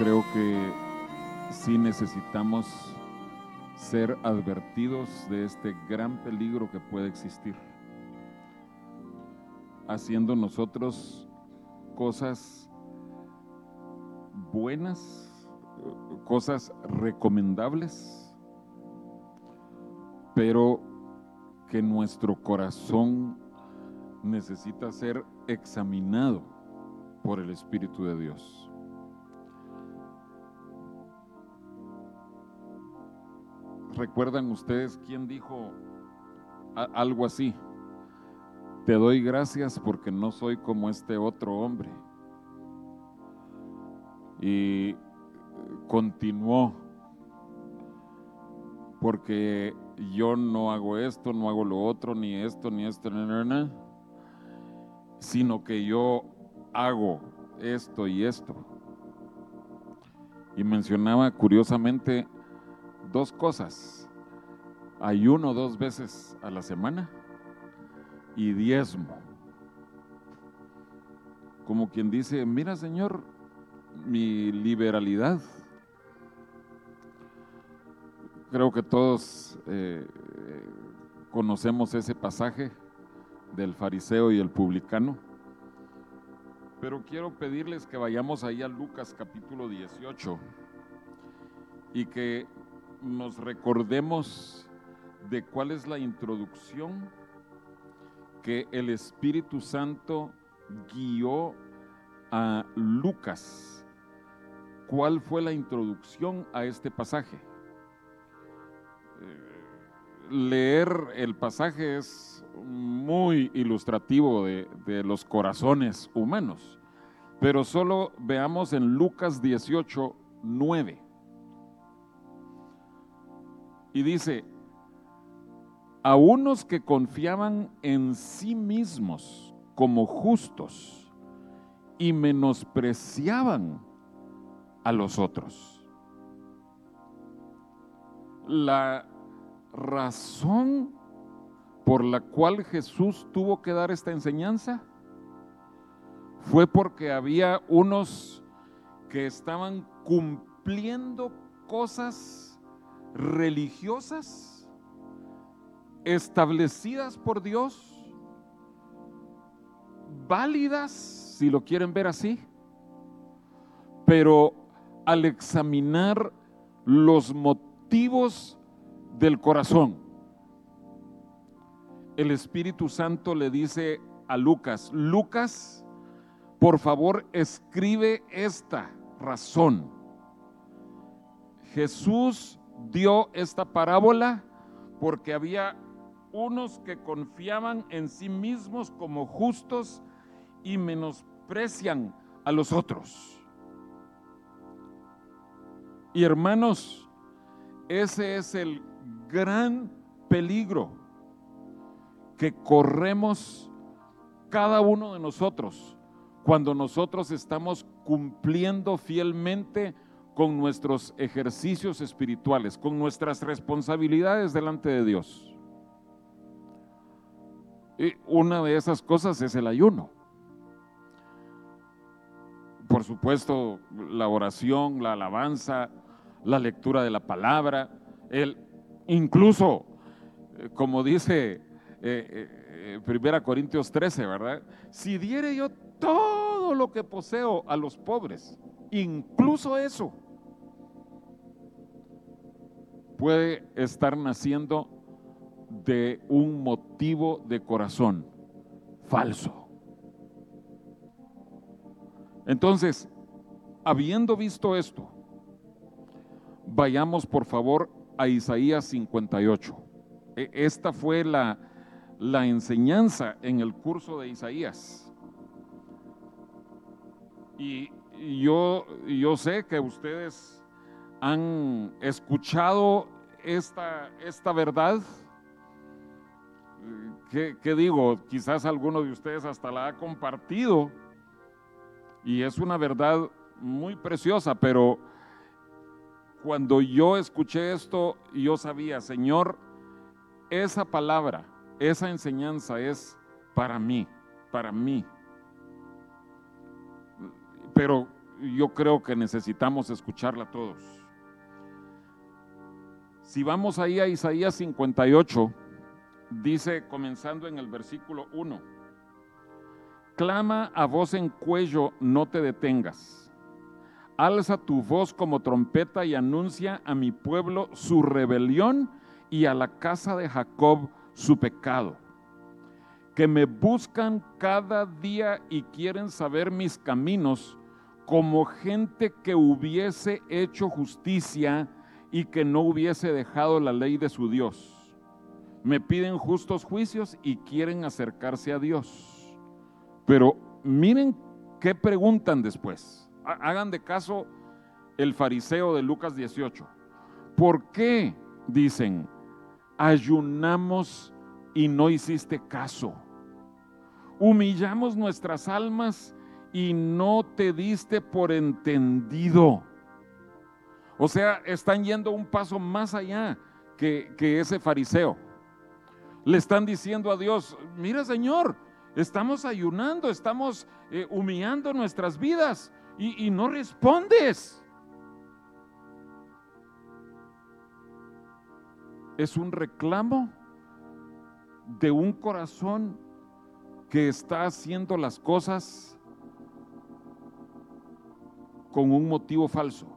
creo que sí necesitamos ser advertidos de este gran peligro que puede existir, haciendo nosotros cosas buenas, cosas recomendables, pero que nuestro corazón necesita ser examinado por el Espíritu de Dios. ¿Recuerdan ustedes quién dijo algo así? Te doy gracias porque no soy como este otro hombre. Y continuó, porque yo no hago esto, no hago lo otro, ni esto, ni esto, ni sino que yo hago esto y esto. Y mencionaba curiosamente dos cosas. Ayuno dos veces a la semana y diezmo. Como quien dice, mira Señor, mi liberalidad. Creo que todos eh, conocemos ese pasaje del fariseo y el publicano. Pero quiero pedirles que vayamos ahí a Lucas capítulo 18 y que nos recordemos de cuál es la introducción que el Espíritu Santo guió a Lucas. ¿Cuál fue la introducción a este pasaje? Eh, leer el pasaje es muy ilustrativo de, los corazones humanos, pero solo veamos en Lucas 18, 9. Y dice, a unos que confiaban en sí mismos como justos y menospreciaban a los otros. La razón por la cual Jesús tuvo que dar esta enseñanza fue porque había unos que estaban cumpliendo cosas religiosas establecidas por Dios, válidas, si lo quieren ver así, pero al examinar los motivos del corazón, el Espíritu Santo le dice a Lucas, Lucas, por favor escribe esta razón. Jesús dio esta parábola porque había unos que confiaban en sí mismos como justos y menosprecian a los otros. Y hermanos, ese es el gran peligro que corremos cada uno de nosotros cuando nosotros estamos cumpliendo fielmente con nuestros ejercicios espirituales, con nuestras responsabilidades delante de Dios. Y una de esas cosas es el ayuno. Por supuesto, la oración, la alabanza, la lectura de la palabra, el, incluso, eh, como dice eh, eh, Primera Corintios 13, ¿verdad? Si diere yo todo lo que poseo a los pobres, incluso eso, puede estar naciendo de un motivo de corazón falso. Entonces, habiendo visto esto, vayamos por favor a Isaías 58. E, esta fue la, la enseñanza en el curso de Isaías. Y yo, yo sé que ustedes han escuchado esta, esta verdad. ¿Qué, digo? Quizás alguno de ustedes hasta la ha compartido y es una verdad muy preciosa, pero cuando yo escuché esto, yo sabía, Señor, esa palabra, esa enseñanza es para mí, para mí. Pero yo creo que necesitamos escucharla todos. Si vamos ahí a Isaías 58, dice, comenzando en el versículo 1, clama a voz en cuello, no te detengas. Alza tu voz como trompeta y anuncia a mi pueblo su rebelión y a la casa de Jacob su pecado que me buscan cada día y quieren saber mis caminos, como gente que hubiese hecho justicia y que no hubiese dejado la ley de su Dios. Me piden justos juicios y quieren acercarse a Dios. Pero miren qué preguntan después. Hagan de caso el fariseo de Lucas 18. ¿Por qué, dicen, ayunamos y no hiciste caso? humillamos nuestras almas y no te diste por entendido. O sea, están yendo un paso más allá que, ese fariseo. Le están diciendo a Dios, mira Señor, estamos ayunando, estamos eh, humillando nuestras vidas y, y no respondes. Es un reclamo de un corazón que está haciendo las cosas con un motivo falso.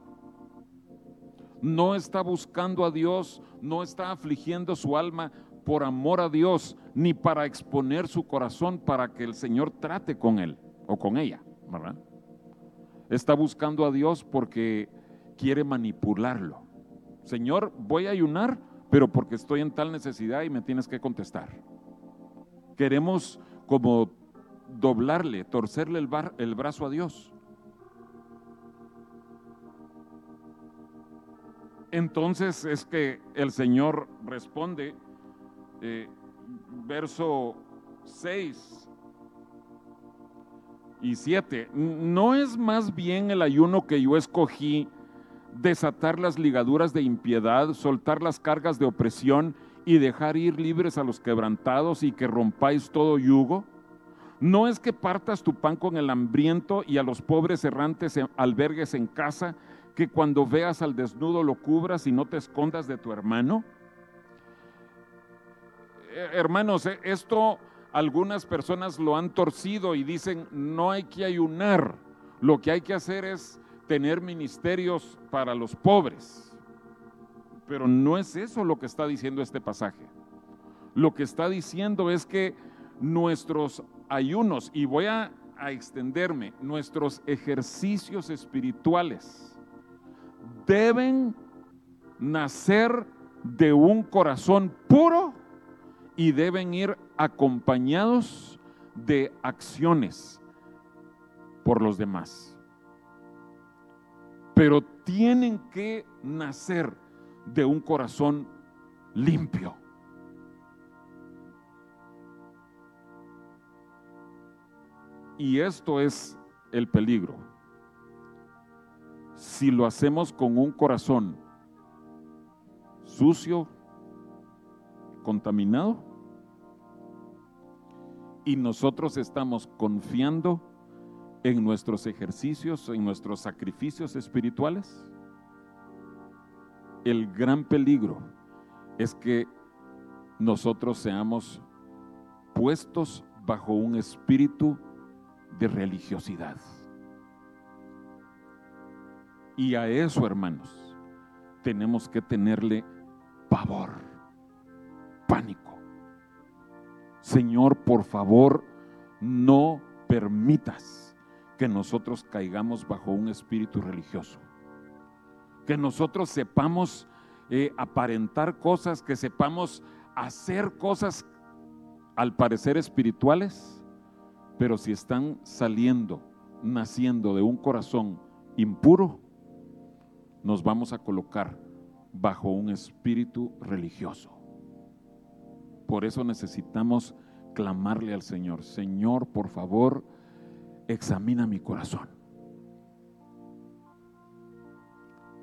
No está buscando a Dios, no está afligiendo su alma por amor a Dios, ni para exponer su corazón para que el Señor trate con él o con ella. Está buscando a Dios porque quiere manipularlo. Señor, voy a ayunar, pero porque estoy en tal necesidad y me tienes que contestar. Queremos como doblarle, torcerle el, el brazo a Dios. Entonces es que el Señor responde, eh, verso 6 y 7, ¿no es más bien el ayuno que yo escogí desatar las ligaduras de impiedad, soltar las cargas de opresión y dejar ir libres a los quebrantados y que rompáis todo yugo? ¿No es que partas tu pan con el hambriento y a los pobres errantes albergues en casa, que cuando veas al desnudo lo cubras y no te escondas de tu hermano? Eh, hermanos, eh, esto algunas personas lo han torcido y dicen, no hay que ayunar, lo que hay que hacer es tener ministerios para los pobres. Pero no es eso lo que está diciendo este pasaje. Lo que está diciendo es que nuestros ayunos, y voy a, extenderme, nuestros ejercicios espirituales deben nacer de un corazón puro y deben ir acompañados de acciones por los demás. Pero tienen que nacer de un corazón limpio. Y esto es el peligro. Si lo hacemos con un corazón sucio, contaminado, y nosotros estamos confiando en nuestros ejercicios, en nuestros sacrificios espirituales, el gran peligro es que nosotros seamos puestos bajo un espíritu de religiosidad. Y a eso, hermanos, tenemos que tenerle pavor, pánico. Señor, por favor, no permitas que nosotros caigamos bajo un espíritu religioso que nosotros sepamos eh, aparentar cosas, que sepamos hacer cosas al parecer espirituales, pero si están saliendo, naciendo de un corazón impuro, nos vamos a colocar bajo un espíritu religioso. Por eso necesitamos clamarle al Señor, Señor, por favor, examina mi corazón.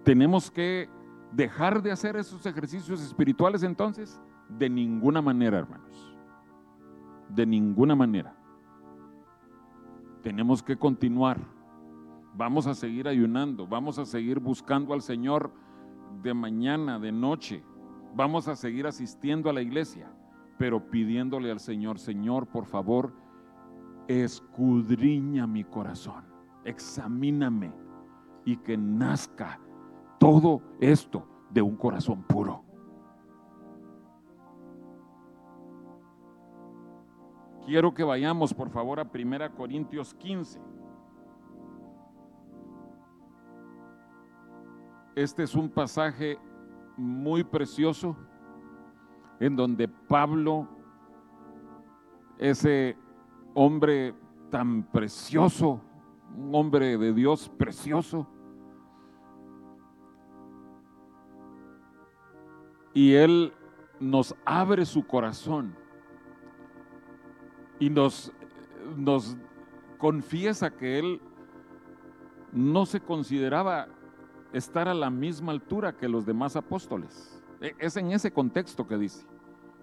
¿Tenemos que dejar de hacer esos ejercicios espirituales entonces? De ninguna manera, hermanos. De ninguna manera. Tenemos que continuar vamos a seguir ayunando, vamos a seguir buscando al Señor de mañana, de noche, vamos a seguir asistiendo a la iglesia, pero pidiéndole al Señor, Señor, por favor, escudriña mi corazón, examíname y que nazca todo esto de un corazón puro. Quiero que vayamos, por favor, a 1 Corintios 15. Este es un pasaje muy precioso en donde Pablo, ese hombre tan precioso, un hombre de Dios precioso, y él nos abre su corazón y nos, nos confiesa que él no se consideraba estar a la misma altura que los demás apóstoles. E, es en ese contexto que dice.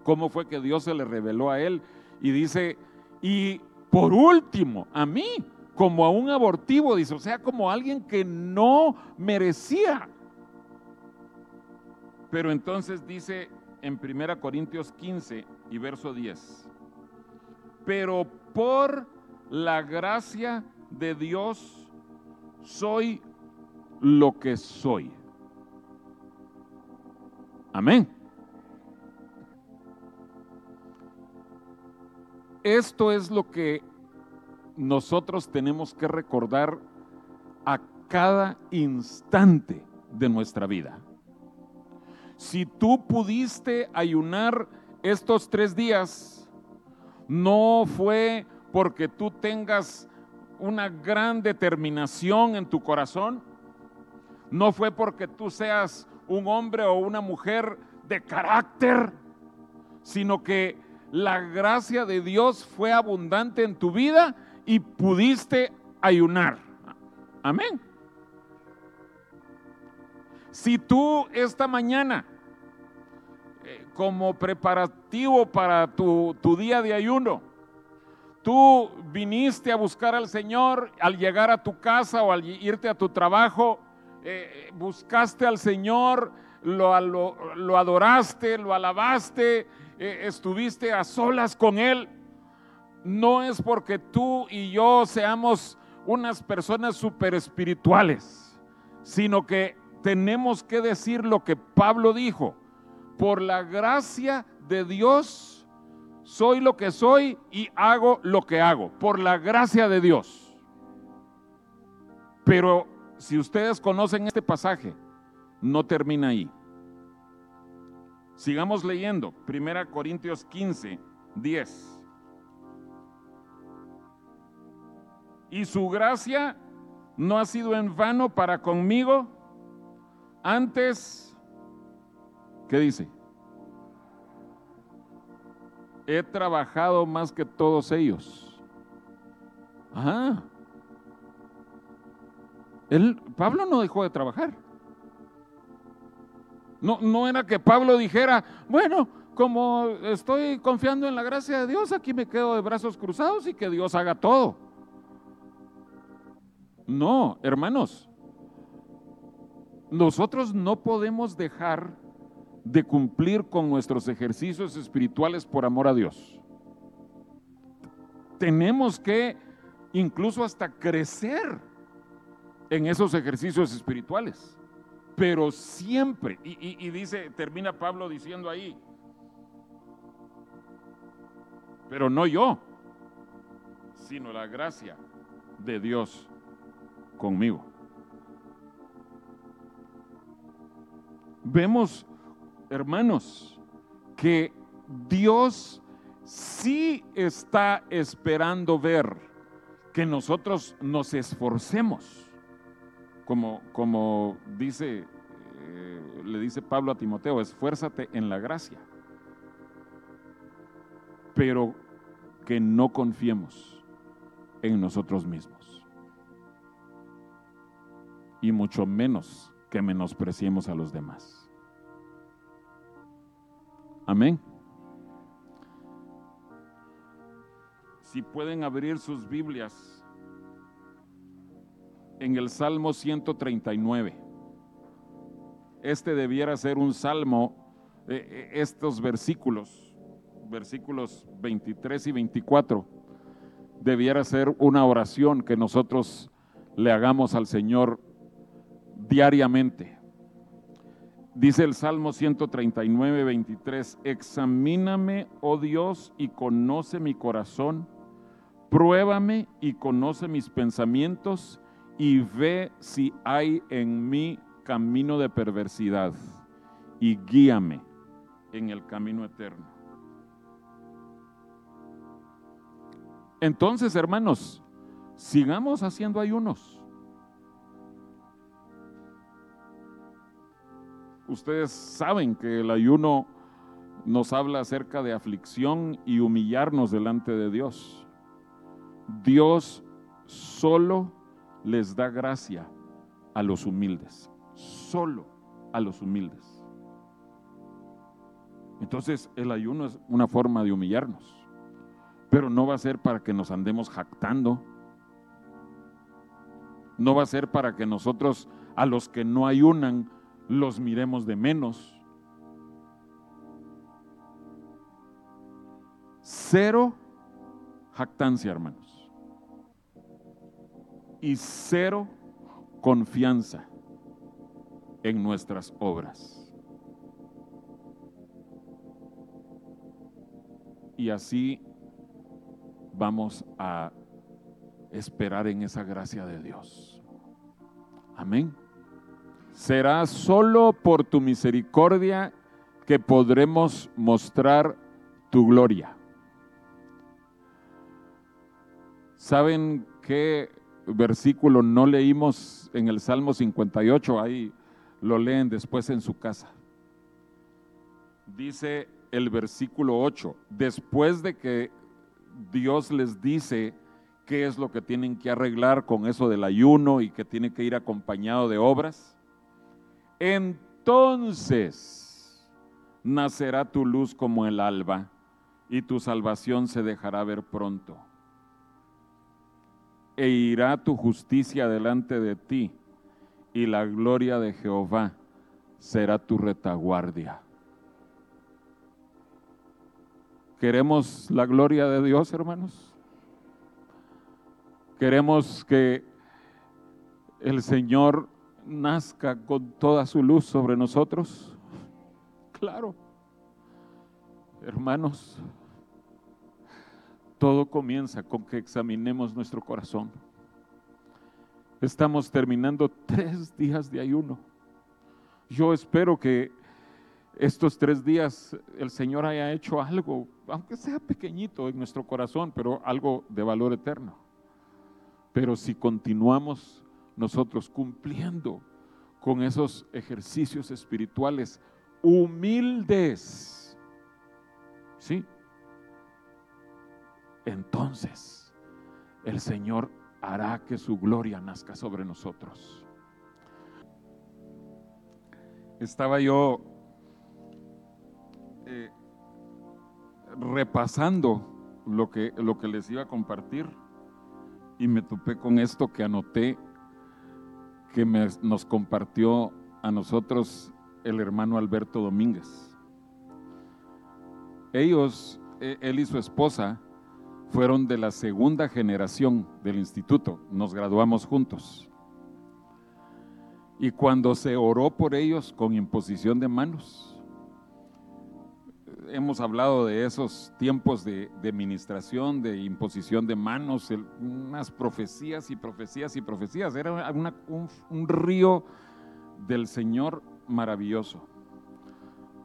¿Cómo fue que Dios se le reveló a él? Y dice, y por último, a mí, como a un abortivo, dice, o sea, como alguien que no merecía. Pero entonces dice en 1 Corintios 15 y verso 10, pero por la gracia de Dios soy lo que soy. Amén. Esto es lo que nosotros tenemos que recordar a cada instante de nuestra vida. Si tú pudiste ayunar estos tres días, no fue porque tú tengas una gran determinación en tu corazón, no fue porque tú seas un hombre o una mujer de carácter, sino que la gracia de Dios fue abundante en tu vida y pudiste ayunar. Amén. Si tú esta mañana, eh, como preparativo para tu, tu día de ayuno, tú viniste a buscar al Señor al llegar a tu casa o al irte a tu trabajo, eh, buscaste al Señor, lo, lo, adoraste, lo alabaste, eh, estuviste a solas con Él, no es porque tú y yo seamos unas personas super espirituales, sino que tenemos que decir lo que Pablo dijo, por la gracia de Dios soy lo que soy y hago lo que hago, por la gracia de Dios. Pero si ustedes conocen este pasaje, no termina ahí. Sigamos leyendo, 1 Corintios 15, 10. Y su gracia no ha sido en vano para conmigo, antes, ¿qué dice? He trabajado más que todos ellos. Ajá. Pablo no dejó de trabajar. No, no era que Pablo dijera, bueno, como estoy confiando en la gracia de Dios, aquí me quedo de brazos cruzados y que Dios haga todo. No, hermanos, nosotros no podemos dejar de cumplir con nuestros ejercicios espirituales por amor a Dios. Tenemos que incluso hasta crecer en esos ejercicios espirituales. Pero siempre, y, dice, termina Pablo diciendo ahí, pero no yo, sino la gracia de Dios conmigo. Vemos, hermanos, que Dios sí está esperando ver que nosotros nos esforcemos como, dice, eh, le dice Pablo a Timoteo, esfuérzate en la gracia, pero que no confiemos en nosotros mismos. Y mucho menos que menospreciemos a los demás. Amén. Si pueden abrir sus Biblias en el Salmo 139. Este debiera ser un salmo, eh, eh, estos versículos, versículos 23 y 24, debiera ser una oración que nosotros le hagamos al Señor diariamente. Dice el Salmo 139, 23, examíname, oh Dios, y conoce mi corazón, pruébame y conoce mis pensamientos, y ve si hay en mí camino de perversidad, y guíame en el camino eterno. Entonces, hermanos, sigamos haciendo ayunos. Ustedes saben que el ayuno nos habla acerca de aflicción y humillarnos delante de Dios. Dios solo les da gracia a los humildes, solo a los humildes. Entonces el ayuno es una forma de humillarnos, pero no va a ser para que nos andemos jactando, no va a ser para que nosotros a los que no ayunan los miremos de menos. Cero jactancia, hermanos. Y cero confianza en nuestras obras. Y así vamos a esperar en esa gracia de Dios. Amén. Será solo por tu misericordia que podremos mostrar tu gloria. ¿Saben qué versículo no leímos en el Salmo 58? Ahí lo leen después en su casa. Dice el versículo 8, después de que Dios les dice qué es lo que tienen que arreglar con eso del ayuno y que tiene que ir acompañado de obras, entonces nacerá tu luz como el alba y tu salvación se dejará ver pronto. E irá tu justicia delante de ti y la gloria de Jehová será tu retaguardia. ¿Queremos la gloria de Dios, hermanos? ¿Queremos que el Señor nazca con toda su luz sobre nosotros? Claro. Hermanos, todo comienza con que examinemos nuestro corazón. Estamos terminando tres días de ayuno. Yo espero que estos tres días el Señor haya hecho algo, aunque sea pequeñito en nuestro corazón, pero algo de valor eterno. Pero si continuamos nosotros cumpliendo con esos ejercicios espirituales humildes. ¿Sí? Entonces el Señor hará que su gloria nazca sobre nosotros. Estaba yo eh, repasando lo que, lo que les iba a compartir y me topé con esto que anoté que nos compartió a nosotros el hermano Alberto Domínguez. Ellos, e, él y su esposa, fueron de la segunda generación del instituto, nos graduamos juntos. Y cuando se oró por ellos con imposición de manos, hemos hablado de esos tiempos de, de ministración, de imposición de manos, unas profecías y profecías y profecías. Era un, un río del Señor maravilloso.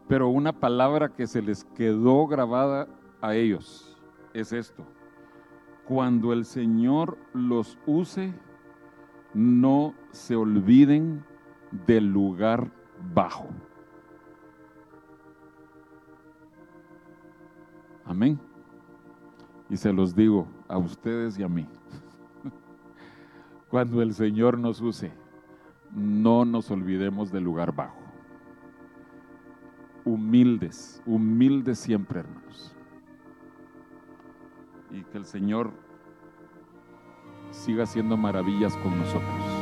Pero una palabra que se les quedó grabada a ellos es esto. Cuando el Señor los use, no se olviden del lugar bajo. Amén. Y se los digo a ustedes y a mí. Cuando el Señor nos use, no nos olvidemos del lugar bajo. Humildes, humildes siempre, hermanos. Y que el Señor siga haciendo maravillas con nosotros.